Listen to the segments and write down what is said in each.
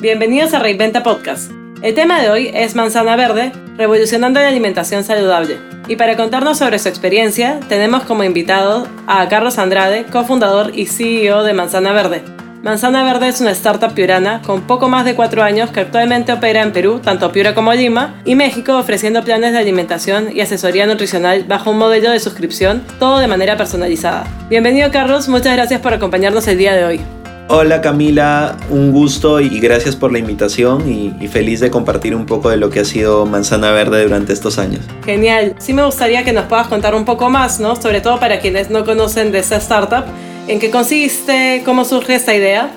Bienvenidos a Reinventa Podcast. El tema de hoy es Manzana Verde, revolucionando la alimentación saludable. Y para contarnos sobre su experiencia, tenemos como invitado a Carlos Andrade, cofundador y CEO de Manzana Verde. Manzana Verde es una startup piurana con poco más de cuatro años que actualmente opera en Perú, tanto Piura como Lima, y México ofreciendo planes de alimentación y asesoría nutricional bajo un modelo de suscripción, todo de manera personalizada. Bienvenido Carlos, muchas gracias por acompañarnos el día de hoy. Hola Camila, un gusto y gracias por la invitación y, feliz de compartir un poco de lo que ha sido Manzana Verde durante estos años. Genial, sí me gustaría que nos puedas contar un poco más, ¿no? Sobre todo para quienes no conocen de esta startup, en qué consiste, cómo surge esta idea.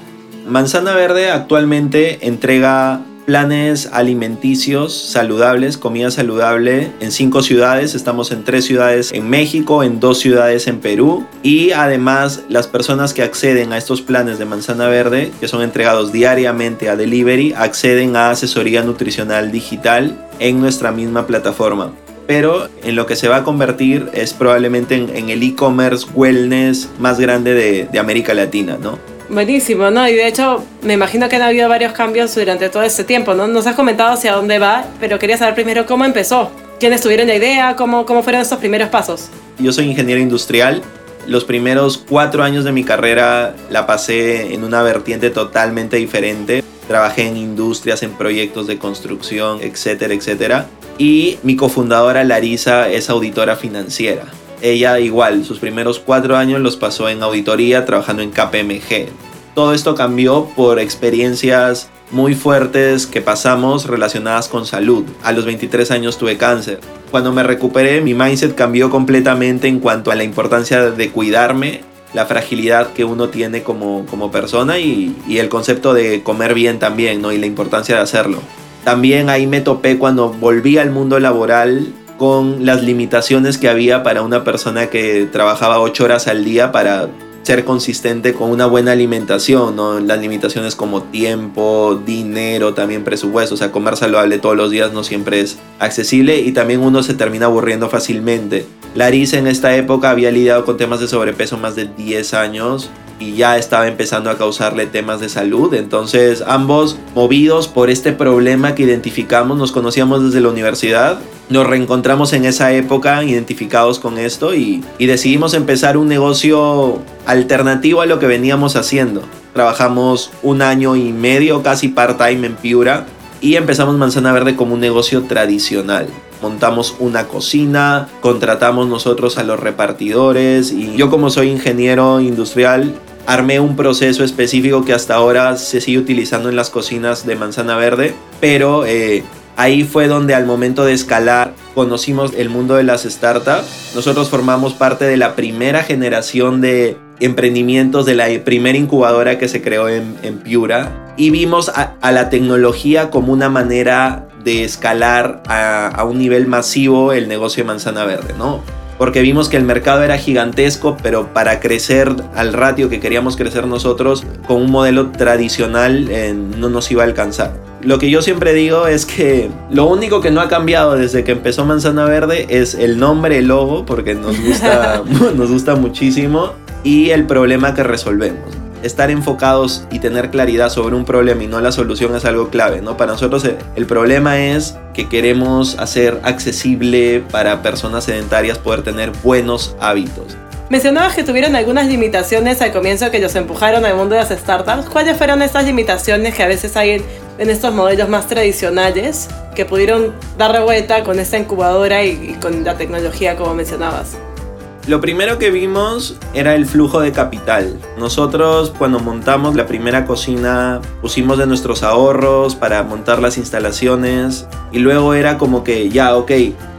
Manzana Verde actualmente entrega planes alimenticios saludables, comida saludable en cinco ciudades. Estamos en tres ciudades en México, en dos ciudades en Perú. Y además las personas que acceden a estos planes de manzana verde, que son entregados diariamente a delivery, acceden a asesoría nutricional digital en nuestra misma plataforma pero en lo que se va a convertir es probablemente en, el e-commerce wellness más grande de, de América Latina, ¿no? Buenísimo, ¿no? Y de hecho, me imagino que han habido varios cambios durante todo este tiempo, ¿no? Nos has comentado hacia dónde va, pero quería saber primero cómo empezó. ¿Quiénes tuvieron la idea? ¿Cómo, cómo fueron estos primeros pasos? Yo soy ingeniero industrial. Los primeros cuatro años de mi carrera la pasé en una vertiente totalmente diferente. Trabajé en industrias, en proyectos de construcción, etcétera, etcétera. Y mi cofundadora Larisa es auditora financiera. Ella igual, sus primeros cuatro años los pasó en auditoría trabajando en KPMG. Todo esto cambió por experiencias muy fuertes que pasamos relacionadas con salud. A los 23 años tuve cáncer. Cuando me recuperé, mi mindset cambió completamente en cuanto a la importancia de cuidarme, la fragilidad que uno tiene como, como persona y, y el concepto de comer bien también, ¿no? Y la importancia de hacerlo. También ahí me topé cuando volví al mundo laboral con las limitaciones que había para una persona que trabajaba ocho horas al día para ser consistente con una buena alimentación, ¿no? Las limitaciones como tiempo, dinero, también presupuesto, o sea, comer saludable todos los días no siempre es accesible y también uno se termina aburriendo fácilmente. Larissa en esta época había lidiado con temas de sobrepeso más de 10 años y ya estaba empezando a causarle temas de salud. Entonces ambos movidos por este problema que identificamos, nos conocíamos desde la universidad, nos reencontramos en esa época identificados con esto y, y decidimos empezar un negocio alternativo a lo que veníamos haciendo. Trabajamos un año y medio, casi part-time en Piura, y empezamos Manzana Verde como un negocio tradicional. Montamos una cocina, contratamos nosotros a los repartidores y yo como soy ingeniero industrial armé un proceso específico que hasta ahora se sigue utilizando en las cocinas de manzana verde, pero eh, ahí fue donde al momento de escalar conocimos el mundo de las startups. Nosotros formamos parte de la primera generación de emprendimientos de la primera incubadora que se creó en, Piura y vimos a, la tecnología como una manera de escalar a, a un nivel masivo el negocio de manzana verde, ¿no? Porque vimos que el mercado era gigantesco, pero para crecer al ratio que queríamos crecer nosotros, con un modelo tradicional eh, no nos iba a alcanzar. Lo que yo siempre digo es que lo único que no ha cambiado desde que empezó Manzana Verde es el nombre, el logo, porque nos gusta, nos gusta muchísimo, y el problema que resolvemos estar enfocados y tener claridad sobre un problema y no la solución es algo clave, ¿no? Para nosotros eh, el problema es que queremos hacer accesible para personas sedentarias poder tener buenos hábitos. Mencionabas que tuvieron algunas limitaciones al comienzo que los empujaron al mundo de las startups. ¿Cuáles fueron estas limitaciones que a veces hay en, estos modelos más tradicionales que pudieron dar vuelta con esta incubadora y con la tecnología como mencionabas? Lo primero que vimos era el flujo de capital. Nosotros cuando montamos la primera cocina pusimos de nuestros ahorros para montar las instalaciones y luego era como que ya, ok,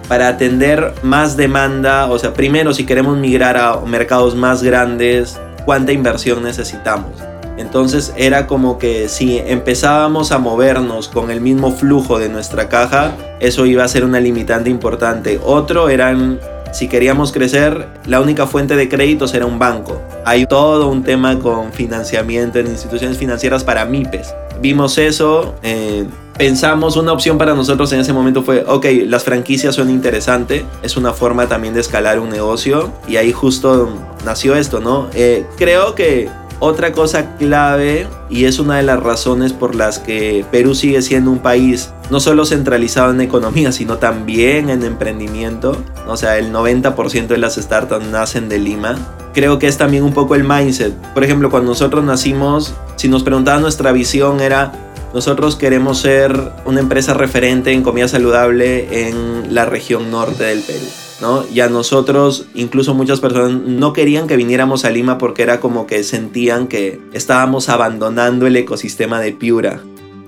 para atender más demanda, o sea, primero si queremos migrar a mercados más grandes, ¿cuánta inversión necesitamos? Entonces era como que si empezábamos a movernos con el mismo flujo de nuestra caja, eso iba a ser una limitante importante. Otro eran si queríamos crecer, la única fuente de créditos era un banco. Hay todo un tema con financiamiento en instituciones financieras para MIPES. Vimos eso, eh, pensamos una opción para nosotros en ese momento fue, ok, las franquicias son interesantes, es una forma también de escalar un negocio y ahí justo nació esto, ¿no? Eh, creo que otra cosa clave, y es una de las razones por las que Perú sigue siendo un país no solo centralizado en economía, sino también en emprendimiento, o sea, el 90% de las startups nacen de Lima, creo que es también un poco el mindset. Por ejemplo, cuando nosotros nacimos, si nos preguntaban nuestra visión era, nosotros queremos ser una empresa referente en comida saludable en la región norte del Perú. Y a nosotros, incluso muchas personas no querían que viniéramos a Lima porque era como que sentían que estábamos abandonando el ecosistema de Piura.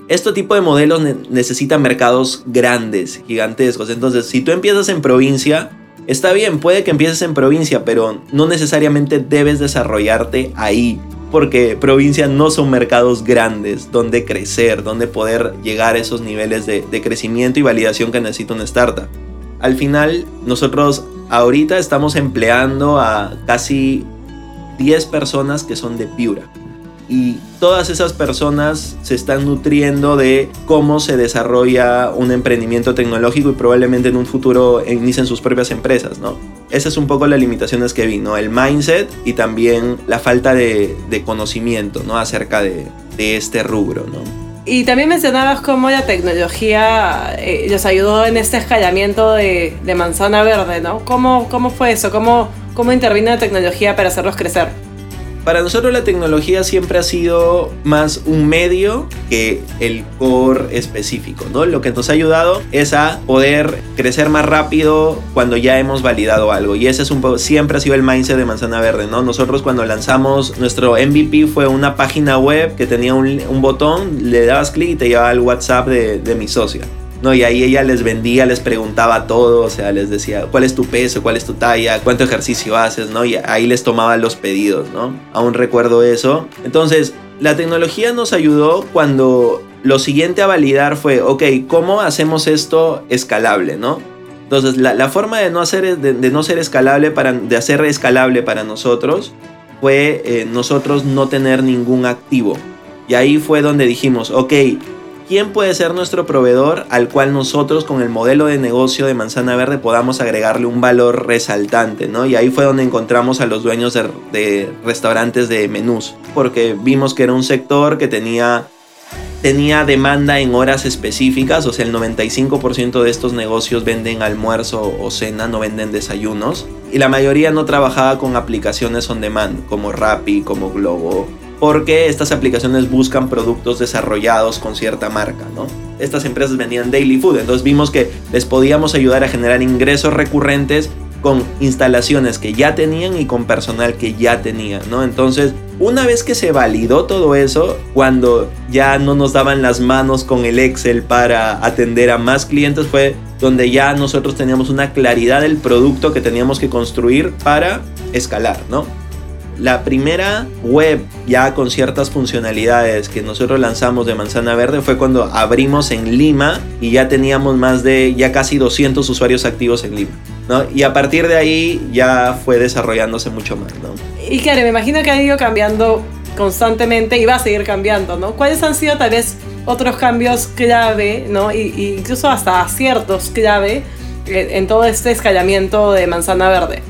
Este tipo de modelos necesitan mercados grandes, gigantescos. Entonces, si tú empiezas en provincia, está bien, puede que empieces en provincia, pero no necesariamente debes desarrollarte ahí. Porque provincia no son mercados grandes donde crecer, donde poder llegar a esos niveles de, de crecimiento y validación que necesita una startup al final nosotros ahorita estamos empleando a casi 10 personas que son de Piura. Y todas esas personas se están nutriendo de cómo se desarrolla un emprendimiento tecnológico y probablemente en un futuro inicien sus propias empresas, ¿no? Esa es un poco las limitaciones que vi, ¿no? El mindset y también la falta de, conocimiento, ¿no? Acerca de, de este rubro, ¿no? Y también mencionabas cómo la tecnología eh, los ayudó en este escalamiento de, de, manzana verde, ¿no? ¿Cómo, ¿Cómo fue eso? ¿Cómo, ¿Cómo intervino la tecnología para hacerlos crecer? Para nosotros la tecnología siempre ha sido más un medio que el core específico, ¿no? Lo que nos ha ayudado es a poder crecer más rápido cuando ya hemos validado algo. Y ese es un siempre ha sido el mindset de Manzana Verde, ¿no? Nosotros cuando lanzamos nuestro MVP fue una página web que tenía un, un botón, le dabas clic y te llevaba al WhatsApp de, de mi socia. ¿No? Y ahí ella les vendía, les preguntaba todo, o sea, les decía, ¿cuál es tu peso? ¿Cuál es tu talla? ¿Cuánto ejercicio haces? ¿no? Y ahí les tomaba los pedidos, ¿no? Aún recuerdo eso. Entonces, la tecnología nos ayudó cuando lo siguiente a validar fue, ok, ¿cómo hacemos esto escalable, ¿no? Entonces, la, forma de no, hacer, de, no ser escalable, para, de hacer escalable para nosotros, fue eh, nosotros no tener ningún activo. Y ahí fue donde dijimos, ok, quién puede ser nuestro proveedor al cual nosotros con el modelo de negocio de Manzana Verde podamos agregarle un valor resaltante, ¿no? Y ahí fue donde encontramos a los dueños de, restaurantes de menús, porque vimos que era un sector que tenía tenía demanda en horas específicas, o sea, el 95% de estos negocios venden almuerzo o cena, no venden desayunos, y la mayoría no trabajaba con aplicaciones on demand, como Rappi, como Globo, porque estas aplicaciones buscan productos desarrollados con cierta marca, ¿no? Estas empresas vendían daily food, entonces vimos que les podíamos ayudar a generar ingresos recurrentes con instalaciones que ya tenían y con personal que ya tenían, ¿no? Entonces, una vez que se validó todo eso, cuando ya no nos daban las manos con el Excel para atender a más clientes, fue donde ya nosotros teníamos una claridad del producto que teníamos que construir para escalar, ¿no? La primera web ya con ciertas funcionalidades que nosotros lanzamos de Manzana Verde fue cuando abrimos en Lima y ya teníamos más de ya casi 200 usuarios activos en Lima. ¿no? Y a partir de ahí ya fue desarrollándose mucho más. ¿no? Y claro, me imagino que ha ido cambiando constantemente y va a seguir cambiando. ¿no? ¿Cuáles han sido tal vez otros cambios clave, ¿no? y, incluso hasta aciertos clave eh, en todo este escalamiento de Manzana Verde?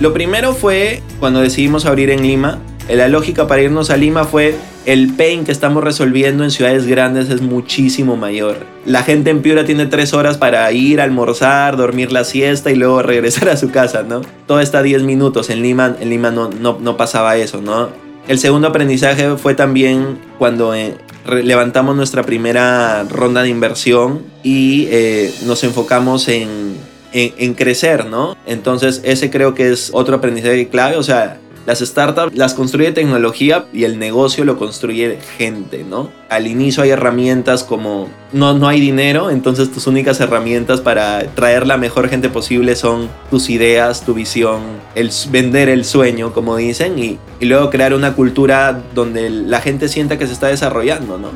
Lo primero fue cuando decidimos abrir en Lima. La lógica para irnos a Lima fue el pain que estamos resolviendo en ciudades grandes es muchísimo mayor. La gente en Piura tiene tres horas para ir, almorzar, dormir la siesta y luego regresar a su casa, ¿no? Todo está 10 minutos. En Lima, en Lima no, no, pasaba eso, ¿no? El segundo aprendizaje fue también cuando eh, levantamos nuestra primera ronda de inversión y eh, nos enfocamos en en, crecer, ¿no? Entonces ese creo que es otro aprendizaje clave, o sea, Las startups las construye tecnología y el negocio lo construye gente, ¿no? Al inicio hay herramientas como no, no hay dinero, entonces tus únicas herramientas para traer la mejor gente posible son tus ideas, tu visión, el vender el sueño, como dicen, y, y luego crear una cultura donde la gente sienta que se está desarrollando, ¿no?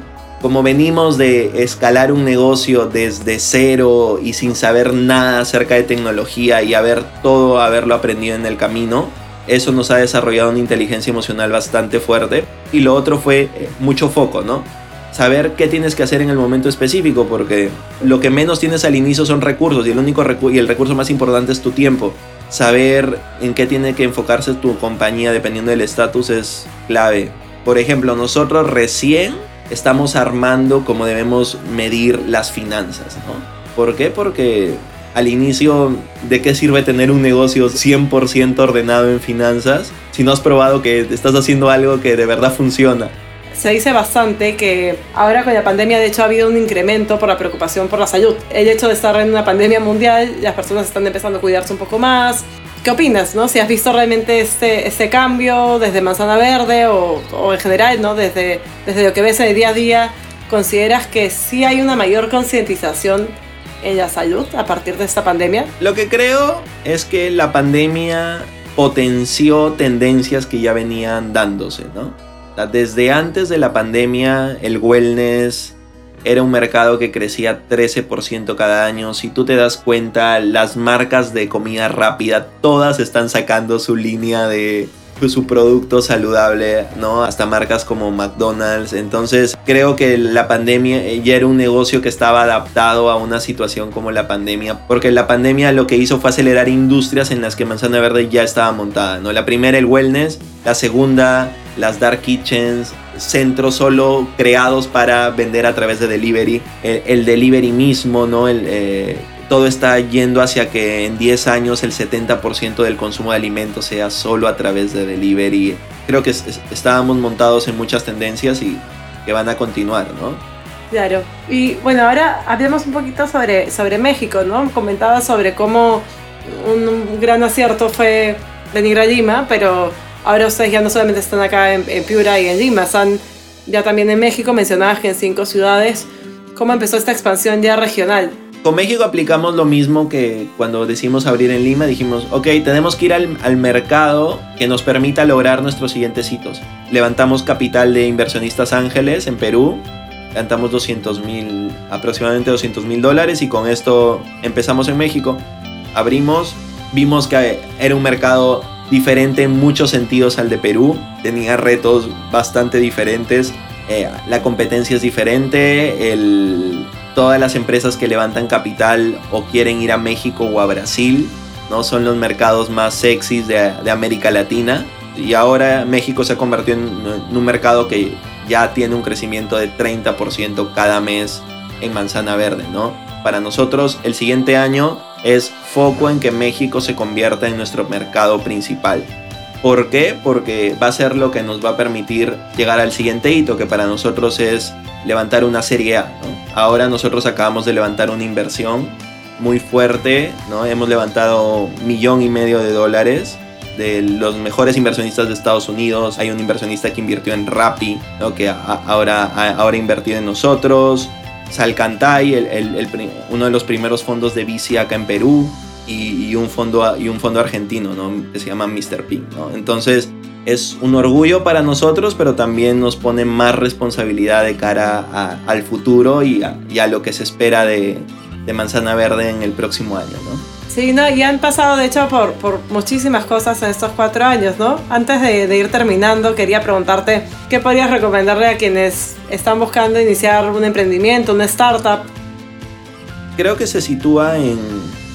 Como venimos de escalar un negocio desde cero y sin saber nada acerca de tecnología y haber todo haberlo aprendido en el camino, eso nos ha desarrollado una inteligencia emocional bastante fuerte. Y lo otro fue eh, mucho foco, ¿no? Saber qué tienes que hacer en el momento específico, porque lo que menos tienes al inicio son recursos y el único y el recurso más importante es tu tiempo. Saber en qué tiene que enfocarse tu compañía dependiendo del estatus es clave. Por ejemplo, nosotros recién estamos armando cómo debemos medir las finanzas, ¿no? ¿Por qué? Porque al inicio, ¿de qué sirve tener un negocio 100% ordenado en finanzas si no has probado que estás haciendo algo que de verdad funciona? se dice bastante que ahora con la pandemia de hecho ha habido un incremento por la preocupación por la salud. El hecho de estar en una pandemia mundial, las personas están empezando a cuidarse un poco más, ¿Qué opinas, no? Si has visto realmente este, este cambio desde Manzana Verde o, o, en general, ¿no? Desde, desde lo que ves de día a día, ¿consideras que sí hay una mayor concientización en la salud a partir de esta pandemia? Lo que creo es que la pandemia potenció tendencias que ya venían dándose, ¿no? Desde antes de la pandemia, el wellness era un mercado que crecía 13% cada año. Si tú te das cuenta, las marcas de comida rápida, todas están sacando su línea de su producto saludable, ¿no? Hasta marcas como McDonald's. Entonces, creo que la pandemia ya era un negocio que estaba adaptado a una situación como la pandemia, porque la pandemia lo que hizo fue acelerar industrias en las que Manzana Verde ya estaba montada, ¿no? La primera, el wellness, la segunda, las dark kitchens, centros solo creados para vender a través de delivery, el, delivery mismo, ¿no? Eh, todo está yendo hacia que en 10 años el 70% del consumo de alimentos sea solo a través de delivery. Creo que estábamos montados en muchas tendencias y que van a continuar, ¿no? Claro. Y bueno, ahora hablemos un poquito sobre, sobre México, ¿no? Comentaba sobre cómo un gran acierto fue venir a Lima, pero ahora ustedes ya no solamente están acá en, en Piura y en Lima, están ya también en México, mencionabas que en cinco ciudades. ¿Cómo empezó esta expansión ya regional? Con México aplicamos lo mismo que cuando decimos abrir en Lima, dijimos, ok, tenemos que ir al, mercado que nos permita lograr nuestros siguientes hitos. Levantamos capital de inversionistas ángeles en Perú, levantamos 200 mil, aproximadamente 200 mil dólares y con esto empezamos en México. Abrimos, vimos que era un mercado diferente en muchos sentidos al de Perú, tenía retos bastante diferentes, eh, la competencia es diferente, el todas las empresas que levantan capital o quieren ir a México o a Brasil, ¿no? Son los mercados más sexys de, América Latina. Y ahora México se ha convertido en, un mercado que ya tiene un crecimiento de 30% cada mes en manzana verde, ¿no? Para nosotros el siguiente año es foco en que México se convierta en nuestro mercado principal. ¿Por qué? Porque va a ser lo que nos va a permitir llegar al siguiente hito, que para nosotros es levantar una serie A. Ahora nosotros acabamos de levantar una inversión muy fuerte, ¿no? hemos levantado millón y medio de dólares de los mejores inversionistas de Estados Unidos. Hay un inversionista que invirtió en Rappi, ¿no? que ahora, ahora ha invertido en nosotros. Salcantay, el, uno de los primeros fondos de VC acá en Perú. Y, un, fondo, y un fondo argentino ¿no? que se llama Mr. Pink. ¿no? Entonces, es un orgullo para nosotros, pero también nos pone más responsabilidad de cara al futuro y a, lo que se espera de, Manzana Verde en el próximo año, ¿no? Sí, no, y han pasado de hecho por, por muchísimas cosas en estos cuatro años, ¿no? Antes de, ir terminando, quería preguntarte qué podrías recomendarle a quienes están buscando iniciar un emprendimiento, una startup. Creo que se sitúa en,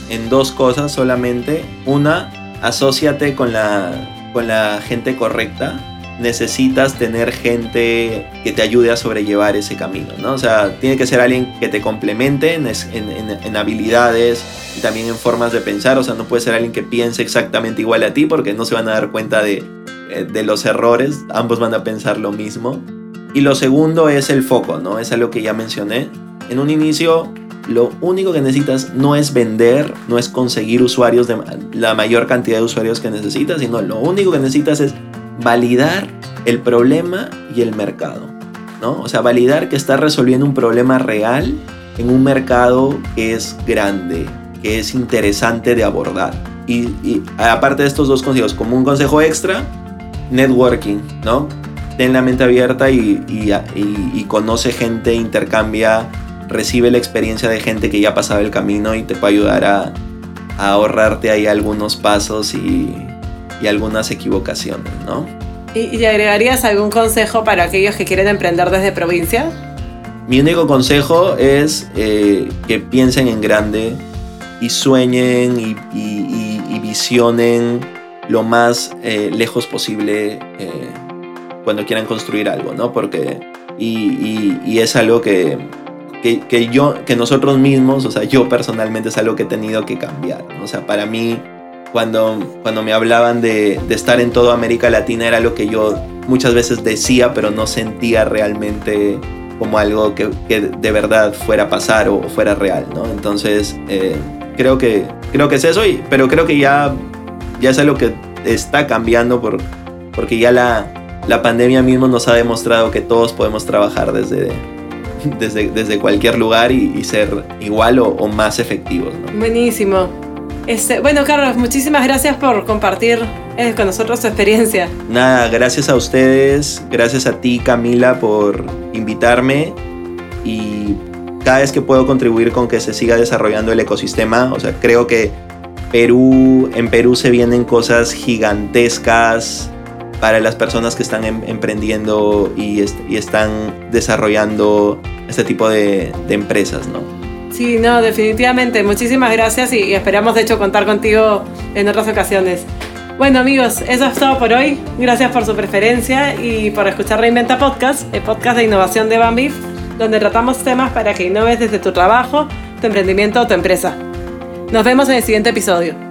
en dos cosas solamente. Una, asóciate con la con la gente correcta, necesitas tener gente que te ayude a sobrellevar ese camino, ¿no? O sea, tiene que ser alguien que te complemente en, en, habilidades y también en formas de pensar, o sea, no puede ser alguien que piense exactamente igual a ti porque no se van a dar cuenta de, eh, de los errores, ambos van a pensar lo mismo. Y lo segundo es el foco, ¿no? Es algo que ya mencioné. En un inicio lo único que necesitas no es vender, no es conseguir usuarios de la mayor cantidad de usuarios que necesitas, sino lo único que necesitas es validar el problema y el mercado. ¿no? O sea, validar que estás resolviendo un problema real en un mercado que es grande, que es interesante de abordar. Y, aparte de estos dos consejos, como un consejo extra, networking, ¿no? Ten la mente abierta y, y conoce gente, intercambia recibe la experiencia de gente que ya pasaba el camino y te puede ayudar a, ahorrarte ahí algunos pasos y, algunas equivocaciones, ¿no? ¿Y, ¿Y, agregarías algún consejo para aquellos que quieren emprender desde provincia? Mi único consejo es eh, que piensen en grande y sueñen y, visionen lo más eh, lejos posible eh, cuando quieran construir algo, ¿no? Porque, y es algo que, que, yo, que nosotros mismos, o sea, yo personalmente es algo que he tenido que cambiar. O sea, para mí, cuando, cuando me hablaban de, de, estar en toda América Latina, era lo que yo muchas veces decía, pero no sentía realmente como algo que, que de verdad fuera a pasar o, fuera real, ¿no? Entonces, eh, creo, que, creo que es eso, y, pero creo que ya, ya es algo que está cambiando por, porque ya la, la pandemia mismo nos ha demostrado que todos podemos trabajar desde desde, desde cualquier lugar y, ser igual o, más efectivos. Buenísimo. Este, bueno, Carlos, muchísimas gracias por compartir eh, con nosotros tu experiencia. Nada, gracias a ustedes, gracias a ti, Camila, por invitarme y cada vez que puedo contribuir con que se siga desarrollando el ecosistema, o sea, creo que Perú, en Perú se vienen cosas gigantescas, para las personas que están em, emprendiendo y, están desarrollando este tipo de, empresas, ¿no? Sí, no, definitivamente. Muchísimas gracias y, esperamos de hecho contar contigo en otras ocasiones. Bueno amigos, eso es todo por hoy. Gracias por su preferencia y por escuchar Reinventa Podcast, el podcast de innovación de Bambif, donde tratamos temas para que innoves desde tu trabajo, tu emprendimiento o tu empresa. Nos vemos en el siguiente episodio.